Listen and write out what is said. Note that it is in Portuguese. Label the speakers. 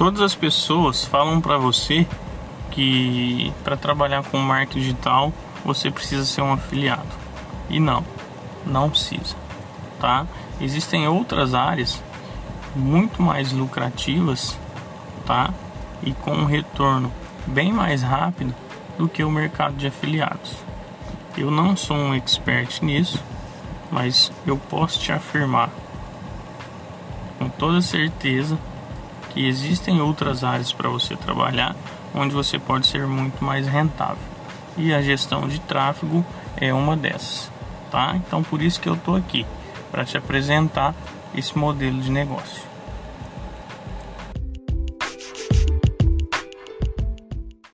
Speaker 1: Todas as pessoas falam para você que para trabalhar com marketing digital você precisa ser um afiliado. E não, não precisa, tá? Existem outras áreas muito mais lucrativas, tá? E com um retorno bem mais rápido do que o mercado de afiliados. Eu não sou um expert nisso, mas eu posso te afirmar com toda certeza que existem outras áreas para você trabalhar onde você pode ser muito mais rentável. E a gestão de tráfego é uma dessas, tá? Então por isso que eu estou aqui para te apresentar esse modelo de negócio.